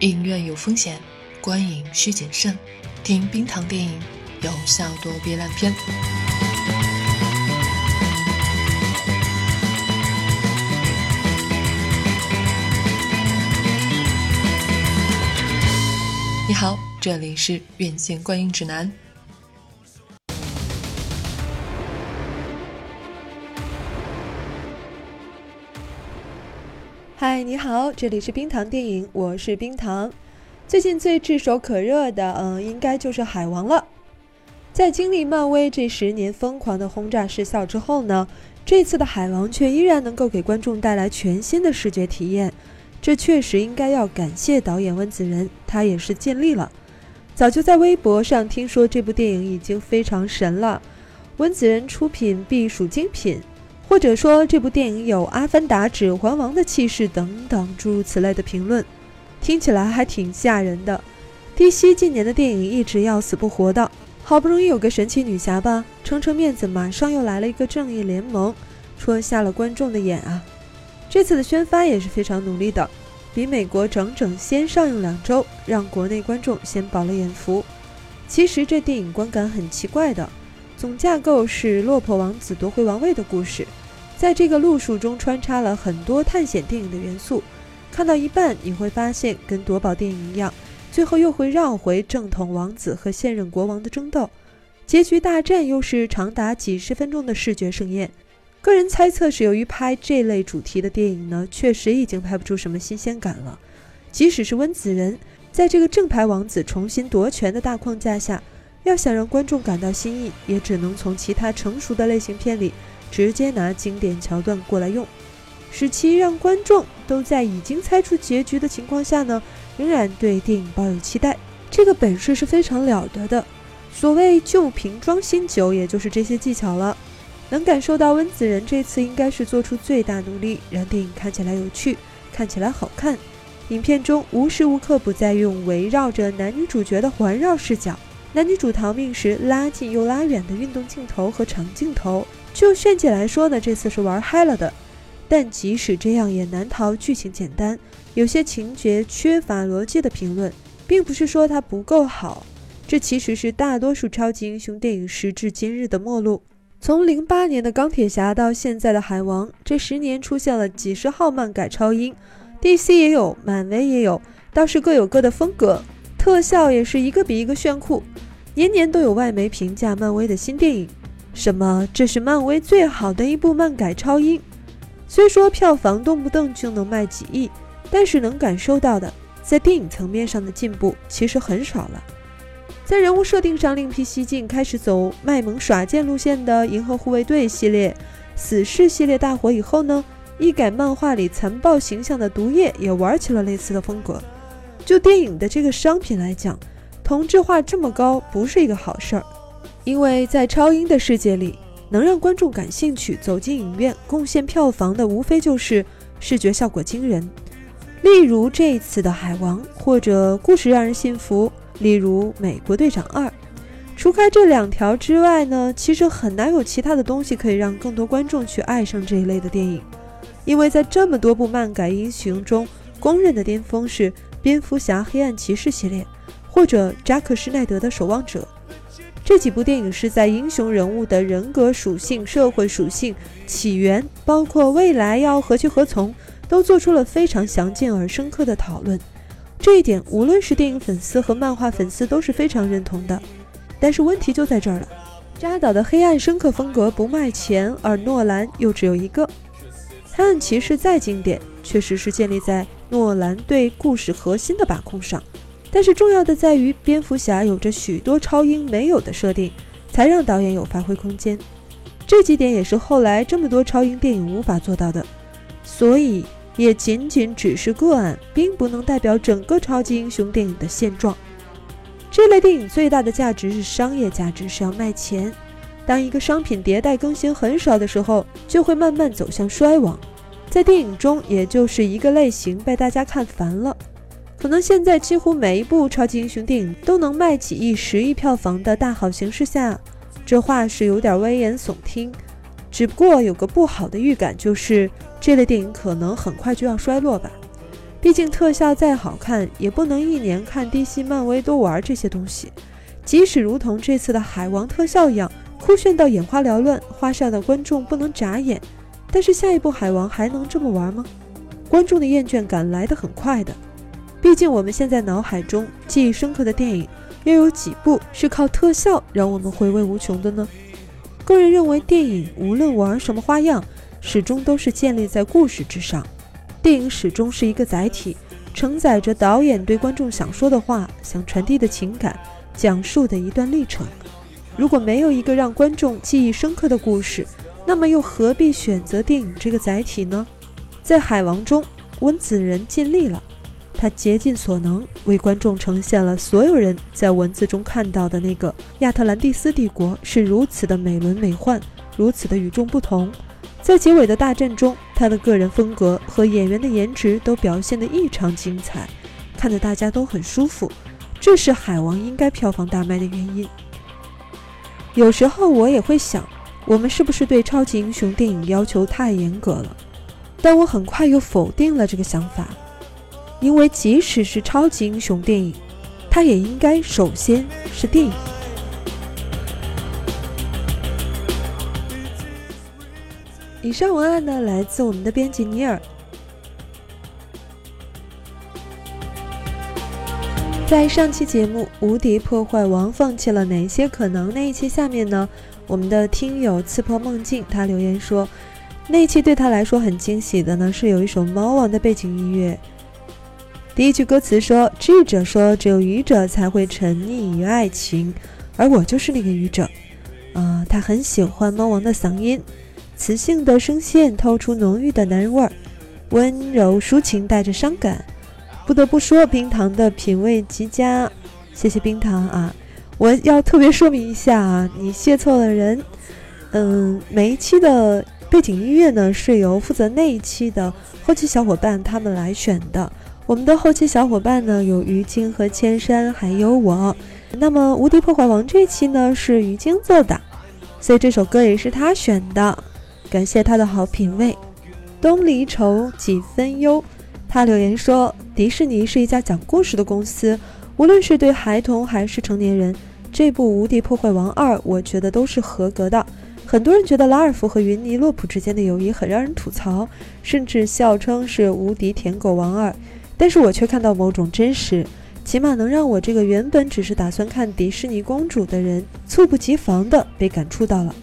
影院有风险，观影需谨慎。听冰糖电影，有效躲避烂片。你好，这里是院线观影指南。嗨，你好，这里是冰糖电影，我是冰糖。最近最炙手可热的，嗯，应该就是《海王》了。在经历漫威这十年疯狂的轰炸视效之后呢，这次的《海王》却依然能够给观众带来全新的视觉体验。这确实应该要感谢导演温子仁，他也是尽力了。早就在微博上听说这部电影已经非常神了，温子仁出品必属精品。或者说这部电影有《阿凡达》《指环王》的气势等等诸如此类的评论，听起来还挺吓人的。DC 近年的电影一直要死不活的，好不容易有个神奇女侠吧，撑撑面子，马上又来了一个正义联盟，戳瞎了观众的眼啊！这次的宣发也是非常努力的，比美国整整先上映两周，让国内观众先饱了眼福。其实这电影观感很奇怪的。总架构是落魄王子夺回王位的故事，在这个路数中穿插了很多探险电影的元素。看到一半，你会发现跟夺宝电影一样，最后又会绕回正统王子和现任国王的争斗，结局大战又是长达几十分钟的视觉盛宴。个人猜测是由于拍这类主题的电影呢，确实已经拍不出什么新鲜感了。即使是温子仁，在这个正牌王子重新夺权的大框架下。要想让观众感到新意，也只能从其他成熟的类型片里直接拿经典桥段过来用，使其让观众都在已经猜出结局的情况下呢，仍然对电影抱有期待。这个本事是非常了得的。所谓旧瓶装新酒，也就是这些技巧了。能感受到温子仁这次应该是做出最大努力，让电影看起来有趣，看起来好看。影片中无时无刻不在用围绕着男女主角的环绕视角。男女主逃命时拉近又拉远的运动镜头和长镜头，就炫技来说呢，这次是玩嗨了的。但即使这样，也难逃剧情简单、有些情节缺乏逻辑的评论，并不是说它不够好。这其实是大多数超级英雄电影时至今日的末路。从零八年的钢铁侠到现在的海王，这十年出现了几十号漫改超英，DC 也有，漫威也有，倒是各有各的风格，特效也是一个比一个炫酷。年年都有外媒评价漫威的新电影，什么这是漫威最好的一部漫改超英。虽说票房动不动就能卖几亿，但是能感受到的在电影层面上的进步其实很少了。在人物设定上另辟蹊径，开始走卖萌耍贱路线的《银河护卫队》系列、死侍系列大火以后呢，一改漫画里残暴形象的毒液也玩起了类似的风格。就电影的这个商品来讲。同质化这么高不是一个好事儿，因为在超英的世界里，能让观众感兴趣、走进影院、贡献票房的，无非就是视觉效果惊人。例如这一次的《海王》，或者故事让人信服；例如《美国队长二》。除开这两条之外呢，其实很难有其他的东西可以让更多观众去爱上这一类的电影。因为在这么多部漫改英雄中，公认的巅峰是《蝙蝠侠：黑暗骑士》系列。或者扎克施奈德的《守望者》，这几部电影是在英雄人物的人格属性、社会属性、起源，包括未来要何去何从，都做出了非常详尽而深刻的讨论。这一点，无论是电影粉丝和漫画粉丝都是非常认同的。但是问题就在这儿了，扎导的黑暗深刻风格不卖钱，而诺兰又只有一个。黑暗骑士再经典，确实是建立在诺兰对故事核心的把控上。但是重要的在于，蝙蝠侠有着许多超英没有的设定，才让导演有发挥空间。这几点也是后来这么多超英电影无法做到的，所以也仅仅只是个案，并不能代表整个超级英雄电影的现状。这类电影最大的价值是商业价值，是要卖钱。当一个商品迭代更新很少的时候，就会慢慢走向衰亡。在电影中，也就是一个类型被大家看烦了。可能现在几乎每一部超级英雄电影都能卖几亿、十亿票房的大好形势下，这话是有点危言耸听。只不过有个不好的预感，就是这类电影可能很快就要衰落吧。毕竟特效再好看，也不能一年看 DC、漫威都玩这些东西。即使如同这次的海王特效一样酷炫到眼花缭乱，花哨到观众不能眨眼，但是下一部海王还能这么玩吗？观众的厌倦感来得很快的。毕竟我们现在脑海中记忆深刻的电影，又有几部是靠特效让我们回味无穷的呢？个人认为，电影无论玩什么花样，始终都是建立在故事之上。电影始终是一个载体，承载着导演对观众想说的话、想传递的情感、讲述的一段历程。如果没有一个让观众记忆深刻的故事，那么又何必选择电影这个载体呢？在《海王》中，温子仁尽力了，他竭尽所能为观众呈现了所有人在文字中看到的那个亚特兰蒂斯帝国是如此的美轮美奂，如此的与众不同。在结尾的大战中，他的个人风格和演员的颜值都表现得异常精彩，看得大家都很舒服。这是《海王》应该票房大卖的原因。有时候我也会想，我们是不是对超级英雄电影要求太严格了？但我很快又否定了这个想法，因为即使是超级英雄电影，它也应该首先是电影。以上文案呢，来自我们的编辑尼尔。在上期节目《无敌破坏王》放弃了哪些可能？那一期下面呢，我们的听友刺破梦境他留言说，那一期对他来说很惊喜的呢，是有一首猫王的背景音乐。第一句歌词说：“智者说，只有愚者才会沉溺于爱情，而我就是那个愚者。”啊，他很喜欢猫王的嗓音。磁性的声线透出浓郁的男人味儿，温柔抒情带着伤感。不得不说，冰糖的品味极佳，谢谢冰糖啊！我要特别说明一下啊，你谢错了人。嗯，每一期的背景音乐呢，是由负责那一期的后期小伙伴他们来选的。我们的后期小伙伴呢，有于晶和千山，还有我。那么《无敌破坏王》这期呢，是于晶做的，所以这首歌也是他选的。感谢他的好品味，东离愁几分忧。他留言说：“迪士尼是一家讲故事的公司，无论是对孩童还是成年人，这部《无敌破坏王二》我觉得都是合格的。很多人觉得拉尔夫和云尼洛普之间的友谊很让人吐槽，甚至笑称是无敌舔狗王二，但是我却看到某种真实，起码能让我这个原本只是打算看迪士尼公主的人，猝不及防的被感触到了。”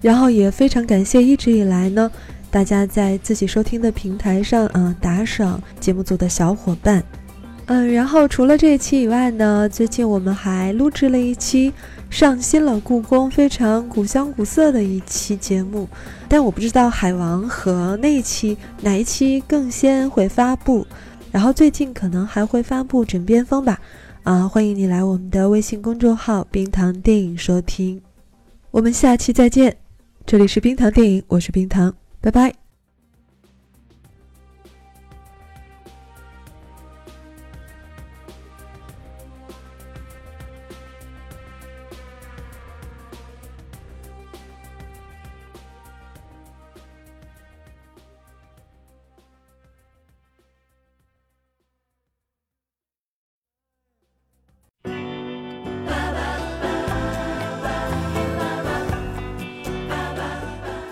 然后也非常感谢一直以来呢，大家在自己收听的平台上啊打赏节目组的小伙伴，嗯，然后除了这一期以外呢，最近我们还录制了一期上新了故宫非常古香古色的一期节目，但我不知道海王和那一期哪一期更先会发布，然后最近可能还会发布枕边风吧，啊，欢迎你来我们的微信公众号冰糖电影收听，我们下期再见。这里是冰糖电影，我是冰糖，拜拜。